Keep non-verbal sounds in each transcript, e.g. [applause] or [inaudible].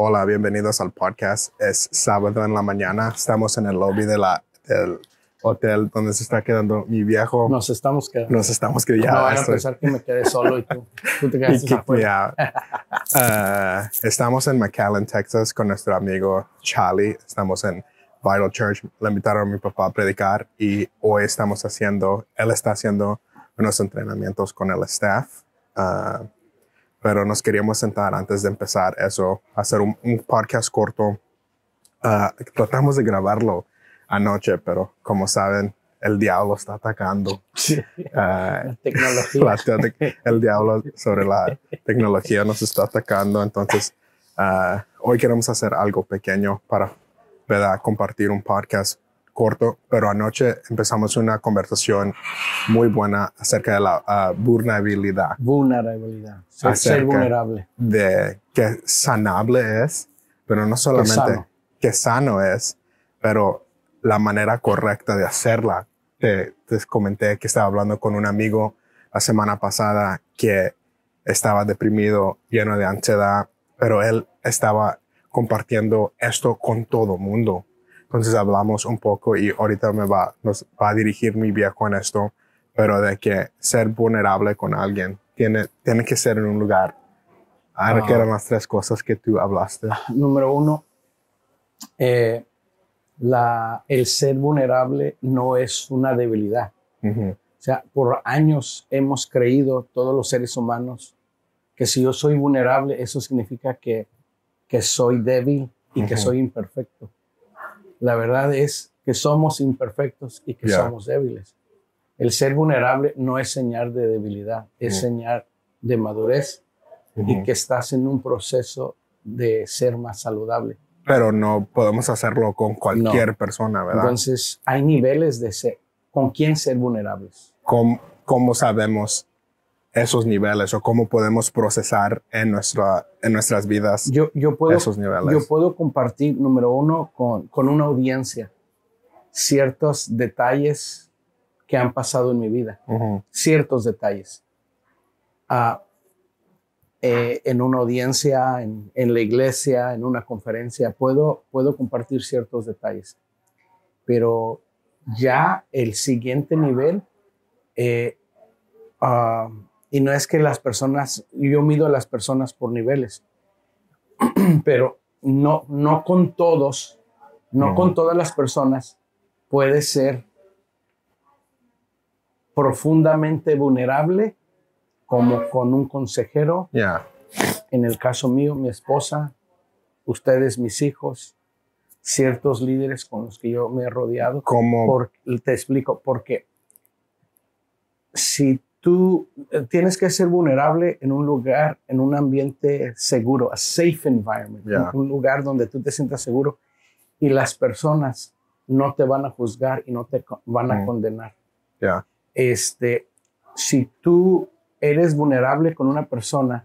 Hola, bienvenidos al podcast. Es sábado en la mañana. Estamos en el lobby de la, del hotel donde se está quedando mi viejo. Nos estamos quedando. Nos estamos quedando. no van a pensar que me quedé solo y tú, tú te [laughs] quedaste que- afuera. Ah, estamos en McAllen, Texas, con nuestro amigo Charlie. Estamos en Vital Church. Le invitaron a mi papá a predicar y hoy estamos haciendo, él está haciendo unos entrenamientos con el staff. Ah, pero nos queríamos sentar antes de empezar eso, hacer un, un podcast corto. Ah, tratamos de grabarlo anoche, pero como saben, el diablo está atacando. Sí. Ah, La tecnología. la te- el diablo sobre la tecnología nos está atacando. Entonces, ah, hoy queremos hacer algo pequeño para ¿verdad? compartir un podcast corto, pero anoche empezamos una conversación muy buena acerca de la ah, vulnerabilidad, Vulnerabilidad. Ser, ser vulnerable. de que sanable es, pero no solamente sano. que sano es, pero la manera correcta de hacerla. Te, te comenté que estaba hablando con un amigo la semana pasada que estaba deprimido, lleno de ansiedad, pero él estaba compartiendo esto con todo mundo. Entonces hablamos un poco y ahorita me va, nos va a dirigir mi viejo en esto, pero de que ser vulnerable con alguien tiene, tiene que ser en un lugar. Ahora Ah. que eran las tres cosas que tú hablaste. Número uno, eh, la, el ser vulnerable no es una debilidad. Ujú. O sea, por años hemos creído, todos los seres humanos, que si yo soy vulnerable, eso significa que, que soy débil y que Ujú. soy imperfecto. La verdad es que somos imperfectos y que somos débiles. El ser vulnerable no es señal de debilidad, es Ujú. señal de madurez y que estás en un proceso de ser más saludable. Pero no podemos hacerlo con cualquier persona, ¿verdad? Entonces, hay niveles de ser. ¿Con quién ser vulnerables? ¿Cómo, cómo sabemos esos niveles o cómo podemos procesar en, nuestra, en nuestras vidas Yo, yo, puedo, esos niveles? yo puedo compartir, número uno, con, con una audiencia ciertos detalles que han pasado en mi vida, Ujú. ciertos detalles. Ah, eh, en una audiencia, en, en la iglesia, en una conferencia, puedo, puedo compartir ciertos detalles. Pero ya el siguiente nivel, eh, ah, y no es que las personas, yo mido a las personas por niveles, [clears throat] pero no, no con todos, no con todas las personas puede ser profundamente vulnerable como con un consejero, Ya. en el caso mío, mi esposa, ustedes, mis hijos, ciertos líderes con los que yo me he rodeado. ¿Cómo? Por- te explico, porque si tú eh, tienes que ser vulnerable en un lugar, en un ambiente seguro, a safe environment, Ya. un lugar donde tú te sientas seguro y las personas no te van a juzgar y no te van a Mm. condenar. Este, si tú eres vulnerable con una persona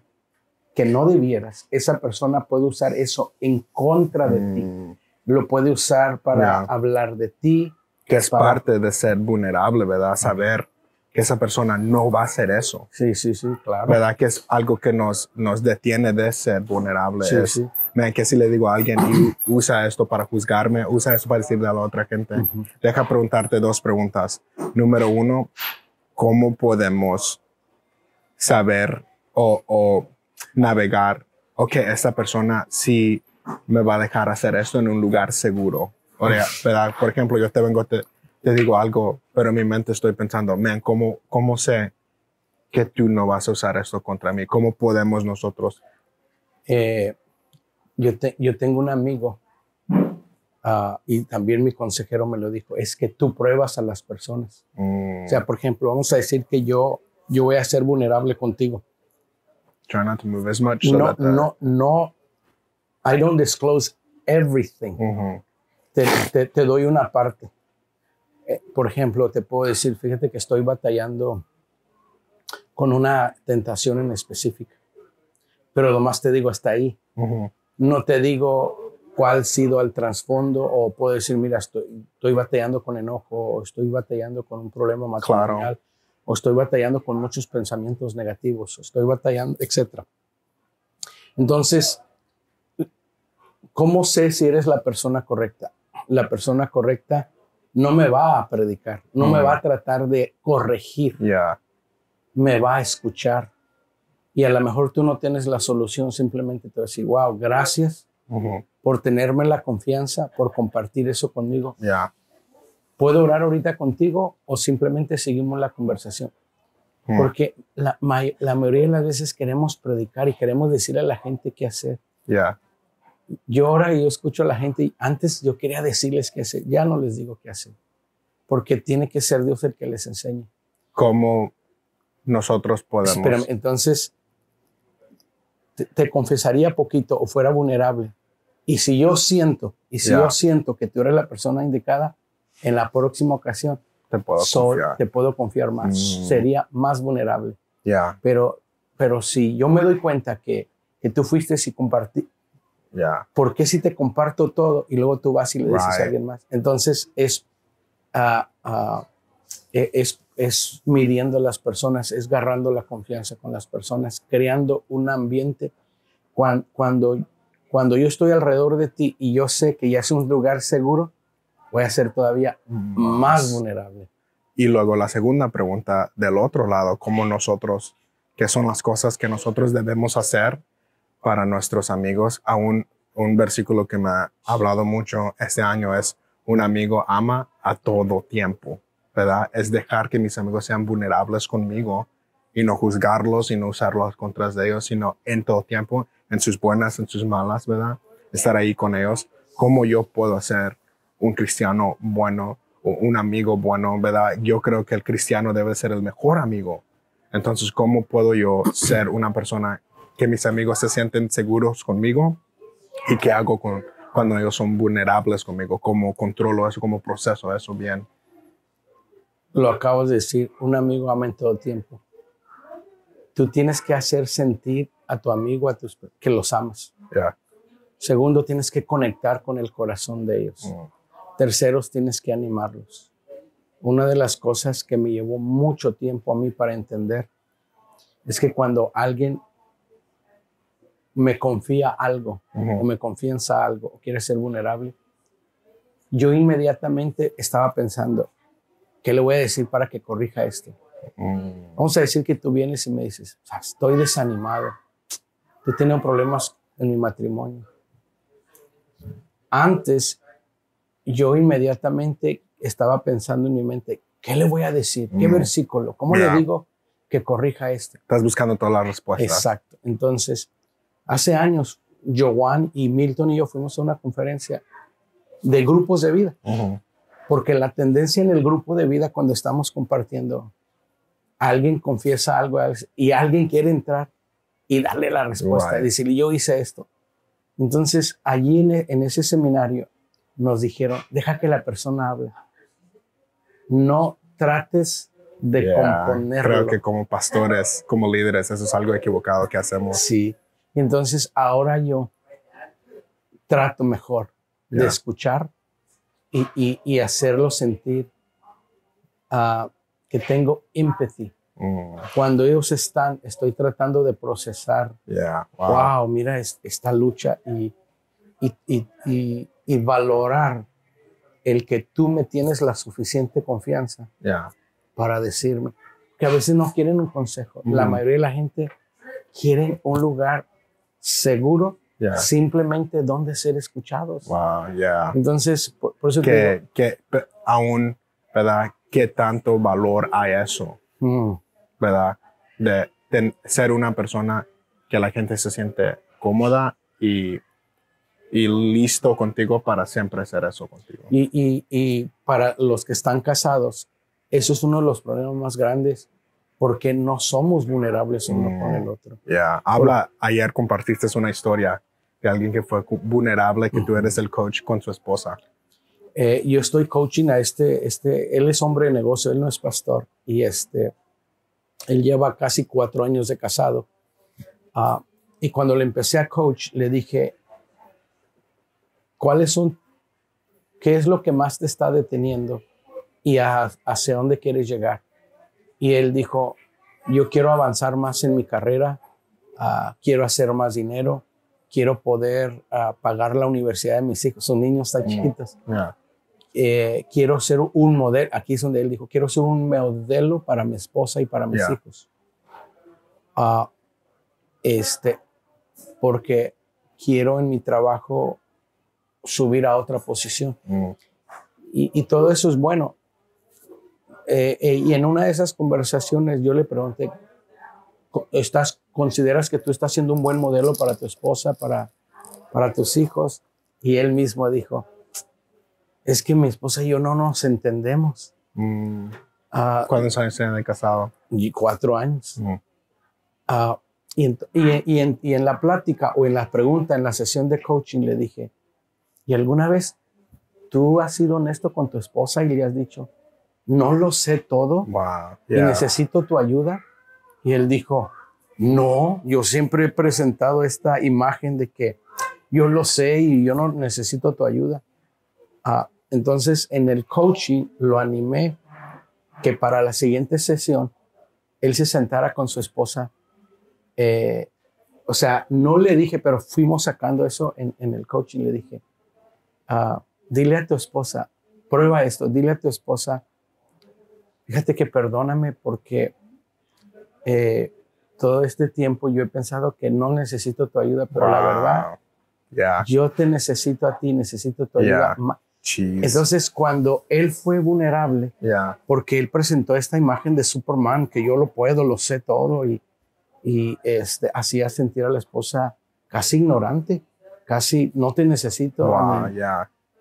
que no debieras, esa persona puede usar eso en contra de ti. Mm, Lo puede usar para hablar de ti, que es para- parte de ser vulnerable, ¿verdad? Saber que esa persona no va a hacer eso. Sí, sí, sí, claro. ¿Verdad? Que es algo que nos, nos detiene de ser vulnerable. Sí, es, sí. "Man, que si le digo a alguien y usa esto para juzgarme, usa esto para decirle a la otra gente. Ujú. Deja preguntarte dos preguntas. Número uno, ¿cómo podemos saber o, o navegar, ok, esta persona sí me va a dejar hacer esto en un lugar seguro? O sea, ¿verdad? Por ejemplo, yo te vengo, te, te digo algo, pero en mi mente estoy pensando, man, ¿cómo, ¿cómo sé que tú no vas a usar esto contra mí? ¿Cómo podemos nosotros? Eh, yo, te- yo tengo un amigo ah, y también mi consejero me lo dijo, es que tú pruebas a las personas. mm, O sea, por ejemplo, vamos a decir que yo, yo voy a ser vulnerable contigo. try not to move as much. so No, that no, no, I don't disclose everything. Ujú, te, te- te doy una parte. Eh, por ejemplo, te puedo decir, fíjate que estoy batallando con una tentación en específica, pero nomás te digo hasta ahí. ujú. No te digo cuál ha sido el trasfondo o puedo decir, mira, estoy, estoy batallando con enojo o estoy batallando con un problema matrimonial o estoy batallando con muchos pensamientos negativos o estoy batallando, etc. Entonces, ¿Cómo sé si eres la persona correcta? La persona correcta no me va a predicar, no me va a tratar de corregir, Yeah. me va a escuchar. Y a lo mejor tú no tienes la solución, simplemente te va a decir, wow, gracias por tenerme la confianza, por compartir eso conmigo. Yeah. ¿Puedo orar ahorita contigo o simplemente seguimos la conversación? Porque la, la mayoría de las veces queremos predicar y queremos decirle a la gente qué hacer. Yeah. Yo ahora yo escucho a la gente y antes yo quería decirles qué hacer, ya no les digo qué hacer, porque tiene que ser Dios el que les enseñe. ¿Cómo nosotros podemos? Espérame, entonces te, te confesaría poquito o fuera vulnerable. Y si yo siento, y si yo siento que tú eres la persona indicada, en la próxima ocasión Te puedo soy- confiar. te puedo confiar más, Mm. sería más vulnerable. Yeah. Pero, pero si yo me doy cuenta que, que tú fuiste y compartí, Yeah. ¿por qué si te comparto todo y luego tú vas y le dices Right. a alguien más? Entonces es, e- es, es midiendo a las personas, es agarrando la confianza con las personas, creando un ambiente. Cuando, cuando, cuando yo estoy alrededor de ti y yo sé que ya es un lugar seguro, voy a ser todavía más vulnerable. Y luego la segunda pregunta del otro lado, ¿cómo nosotros, qué son las cosas que nosotros debemos hacer para nuestros amigos? Aún un versículo que me ha hablado mucho este año es, un amigo ama a todo tiempo, ¿verdad? Es dejar que mis amigos sean vulnerables conmigo y no juzgarlos y no usarlos contra ellos, sino en todo tiempo, en sus buenas, en sus malas, ¿verdad? Estar ahí con ellos. ¿Cómo yo puedo ser un cristiano bueno o un amigo bueno, ¿verdad? Yo creo que el cristiano debe ser el mejor amigo. Entonces, ¿cómo puedo yo ser una persona que mis amigos se sienten seguros conmigo? ¿Y qué hago con, cuando ellos son vulnerables conmigo? ¿Cómo controlo eso? ¿Cómo proceso eso bien? Lo acabas de decir, un amigo ama en todo tiempo. Tú tienes que hacer sentir a tu amigo a tus, que los amas. Yeah. Segundo, tienes que conectar con el corazón de ellos. Mm. Terceros, tienes que animarlos. Una de las cosas que me llevó mucho tiempo a mí para entender es que cuando alguien me confía algo o me confianza algo o quiere ser vulnerable, yo inmediatamente estaba pensando, ¿qué le voy a decir para que corrija esto? Mm. Vamos a decir que tú vienes y me dices, "O sea, estoy desanimado, he tenido problemas en mi matrimonio. Antes, yo inmediatamente estaba pensando en mi mente, ¿qué le voy a decir? ¿Qué Mm. versículo? ¿Cómo Yeah. le digo que corrija esto? Estás buscando todas las respuestas. Exacto. Entonces, hace años, Joan y Milton y yo fuimos a una conferencia de grupos de vida. Porque la tendencia en el grupo de vida cuando estamos compartiendo, alguien confiesa algo y alguien quiere entrar y darle la respuesta, Right. decirle, yo hice esto. Entonces, allí en, e- en ese seminario nos dijeron, deja que la persona hable. No trates de Yeah. componerlo. Creo que como pastores, como líderes, eso es algo equivocado que hacemos. Sí. Y entonces ahora yo trato mejor de escuchar y, y- y hacerlo sentir ah, que tengo empathy. Mm. Cuando ellos están, estoy tratando de procesar, Yeah. wow, Wow. mira es- esta lucha y, y, valorar el que tú me tienes la suficiente confianza Yeah. para decirme que a veces no quieren un consejo. La Ujú. mayoría de la gente quiere un lugar seguro, Yeah. simplemente donde ser escuchados. Wow. Yeah. Entonces, por, por eso que, que aún, ¿verdad? ¿Qué tanto valor hay eso, mm, ¿verdad? De, ten- ser una persona que la gente se siente cómoda y, y listo contigo para siempre hacer eso contigo. y, y- y para los que están casados, eso es uno de los problemas más grandes porque no somos vulnerables uno Mm. con el otro. Yeah. Habla, ayer compartiste una historia de alguien que fue vulnerable, que tú eres el coach con su esposa. Eh, yo estoy coaching a este, este, él es hombre de negocio, él no es pastor y este, él lleva casi cuatro años de casado. Ah, y cuando le empecé a coach, le dije, ¿cuáles son, qué es lo que más te está deteniendo y a- hacia dónde quieres llegar? Y él dijo, yo quiero avanzar más en mi carrera, ah, quiero hacer más dinero, quiero poder ah, pagar la universidad de mis hijos, son niños tan chiquitos. Eh, quiero ser un modelo, aquí es donde él dijo, quiero ser un modelo para mi esposa y para mis hijos. Ah, este, porque quiero en mi trabajo subir a otra posición. Mm. Y, y todo eso es bueno. Eh, eh, y en una de esas conversaciones yo le pregunté, ¿estás, ¿consideras que tú estás siendo un buen modelo para tu esposa, para, para tus hijos? Y él mismo dijo, es que mi esposa y yo no nos entendemos. Mm. Ah, ¿Cuántos años tienen de casado? y cuatro años. Mm. Ah, y, ent- y- y en, y en la plática o en la pregunta, en la sesión de coaching, le dije, ¿y alguna vez tú has sido honesto con tu esposa y le has dicho, no lo sé todo Wow. y necesito tu ayuda? Y él dijo, no, yo siempre he presentado esta imagen de que yo lo sé y yo no necesito tu ayuda. Ah, entonces, en el coaching lo animé que para la siguiente sesión él se sentara con su esposa. Eh, o sea, no le dije, pero fuimos sacando eso en, en el coaching. Le dije, ah, dile a tu esposa, prueba esto, dile a tu esposa, fíjate que perdóname porque eh, todo este tiempo yo he pensado que no necesito tu ayuda, pero la Wow. verdad, Yeah. yo te necesito a ti, necesito tu ayuda. Yeah. Jeez. Entonces, cuando él fue vulnerable, yeah. porque él presentó esta imagen de Superman, que yo lo puedo, lo sé todo, y, y este, hacía sentir a la esposa casi ignorante, casi no te necesito. Wow.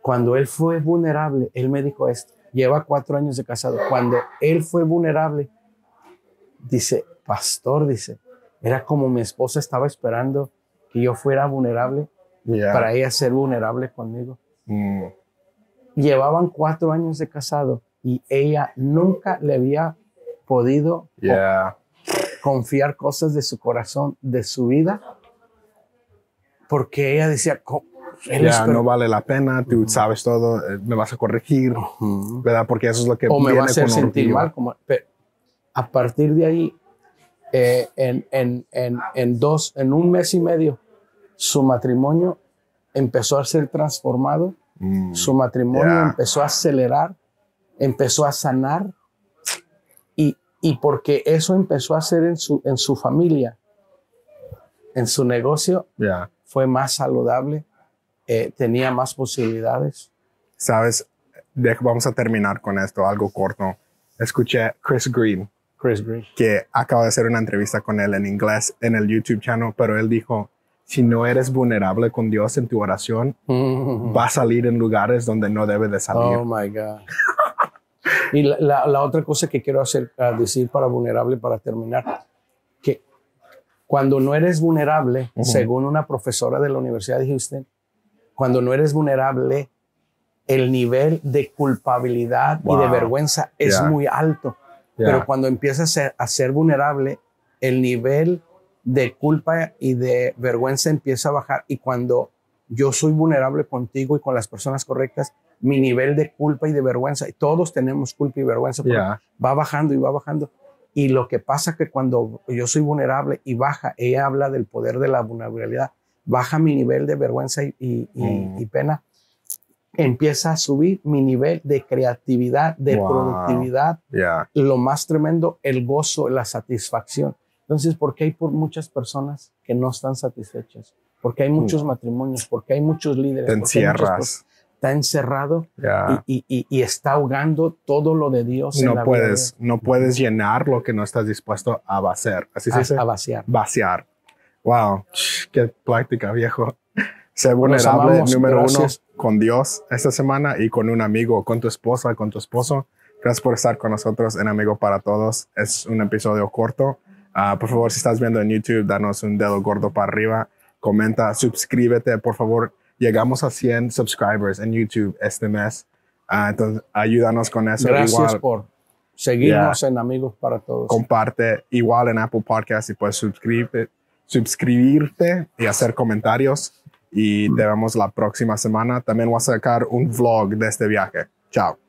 Cuando él fue vulnerable, él me dijo esto, lleva cuatro años de casado, cuando él fue vulnerable, dice, pastor, dice, era como mi esposa estaba esperando que yo fuera vulnerable Yeah. para ella ser vulnerable conmigo. Mm. Llevaban cuatro años de casado y ella nunca le había podido Yeah. confiar cosas de su corazón, de su vida, porque ella decía, "Co- per- no vale la pena, tú sabes todo, eh, me vas a corregir, Ujú. ¿verdad? Porque eso es lo que o me va viene a hacer sentir orgullo. mal. Como, pero a partir de ahí, eh, en, en, en, en dos, en un mes y medio, su matrimonio empezó a ser transformado, Mm. su matrimonio Yeah. empezó a acelerar, empezó a sanar, y, y porque eso empezó a hacer en su, en su familia, en su negocio, Yeah. fue más saludable, eh, tenía más posibilidades. Sabes, De- vamos a terminar con esto, algo corto. Escuché Chris Green, Chris Green. que acaba de hacer una entrevista con él en inglés en el YouTube channel, pero él dijo, si no eres vulnerable con Dios en tu oración, va a salir en lugares donde no debe de salir. Oh my God. y la, la- la otra cosa que quiero hacer, ah, decir para vulnerable, para terminar, que cuando no eres vulnerable, según una profesora de la Universidad de Houston, cuando no eres vulnerable, el nivel de culpabilidad y de vergüenza es Yeah. muy alto. Yeah. Pero cuando empiezas a ser, a ser vulnerable, el nivel de culpa y de vergüenza empieza a bajar. Y cuando yo soy vulnerable contigo y con las personas correctas, mi nivel de culpa y de vergüenza, y todos tenemos culpa y vergüenza, Yeah. va bajando y va bajando. Y lo que pasa que cuando yo soy vulnerable y baja, ella habla del poder de la vulnerabilidad, baja mi nivel de vergüenza y, y- y- Mm. y pena, empieza a subir mi nivel de creatividad, de Wow. productividad, Yeah. lo más tremendo, el gozo, la satisfacción. Entonces, ¿por qué hay por muchas personas que no están satisfechas? Porque hay muchos matrimonios, porque hay muchos líderes. Mm. Te encierras. Está encerrado Yeah. y, y- y- y está ahogando todo lo de Dios. en la No vida puedes, no puedes llenar lo que no estás dispuesto a vaciar. Así de- se a, dice. a vaciar. Vaciar. Wow. Qué práctica, viejo. Los vulnerable, amamos. número Gracias. uno, con Dios esta semana y con un amigo, con tu esposa, con tu esposo. Gracias por estar con nosotros en Amigo para Todos. Es un episodio corto. Ah, por favor, si estás viendo en YouTube, danos un dedo gordo para arriba. Comenta, suscríbete, por favor. Llegamos a 100 subscribers en YouTube este mes. Ah, entonces, ayúdanos con eso. Gracias Igual, por seguirnos en Amigos para Todos. comparte igual en Apple Podcast y puedes suscribirte, suscribirte y hacer comentarios. Y te vemos la próxima semana. También voy a sacar un vlog de este viaje. Chao.